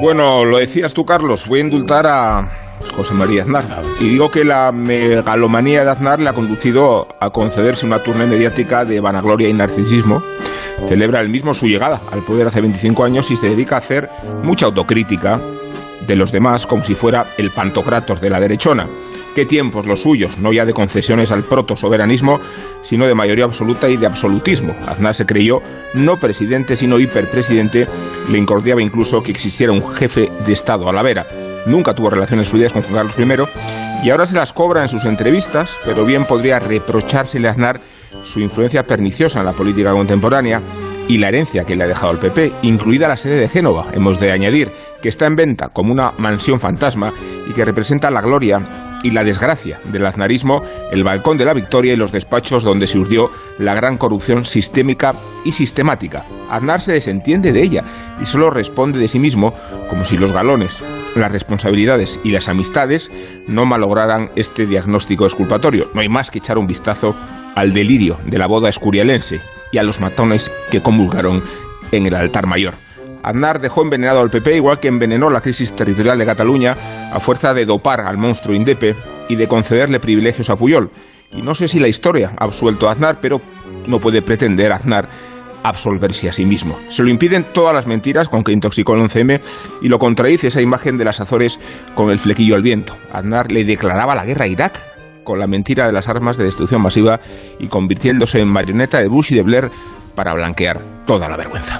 Bueno, lo decías tú, Carlos, voy a indultar a José María Aznar. Y digo que la megalomanía de Aznar le ha conducido a concederse una turna mediática de vanagloria y narcisismo. Celebra el mismo su llegada al poder hace 25 años y se dedica a hacer mucha autocrítica de los demás como si fuera el pantocrator de la derechona. Qué tiempos los suyos, no ya de concesiones al proto-soberanismo, sino de mayoría absoluta y de absolutismo. Aznar se creyó no presidente, sino hiperpresidente, le incordiaba incluso que existiera un jefe de Estado a la vera. Nunca tuvo relaciones fluidas con Juan Carlos I y ahora se las cobra en sus entrevistas, pero bien podría reprochársele a Aznar su influencia perniciosa en la política contemporánea y la herencia que le ha dejado el PP, incluida la sede de Génova, hemos de añadir, que está en venta como una mansión fantasma y que representa la gloria y la desgracia del aznarismo, el balcón de la victoria y los despachos donde se urdió la gran corrupción sistémica y sistemática. Aznar se desentiende de ella y solo responde de sí mismo como si los galones, las responsabilidades y las amistades no malograran este diagnóstico exculpatorio. No hay más que echar un vistazo al delirio de la boda escurialense y a los matones que comulgaron en el altar mayor. Aznar dejó envenenado al PP igual que envenenó la crisis territorial de Cataluña a fuerza de dopar al monstruo Indepe y de concederle privilegios a Puyol. Y no sé si la historia ha absuelto a Aznar, pero no puede pretender Aznar absolverse a sí mismo. Se lo impiden todas las mentiras con que intoxicó el 11M y lo contradice esa imagen de las Azores con el flequillo al viento. Aznar le declaraba la guerra a Irak con la mentira de las armas de destrucción masiva y convirtiéndose en marioneta de Bush y de Blair para blanquear toda la vergüenza.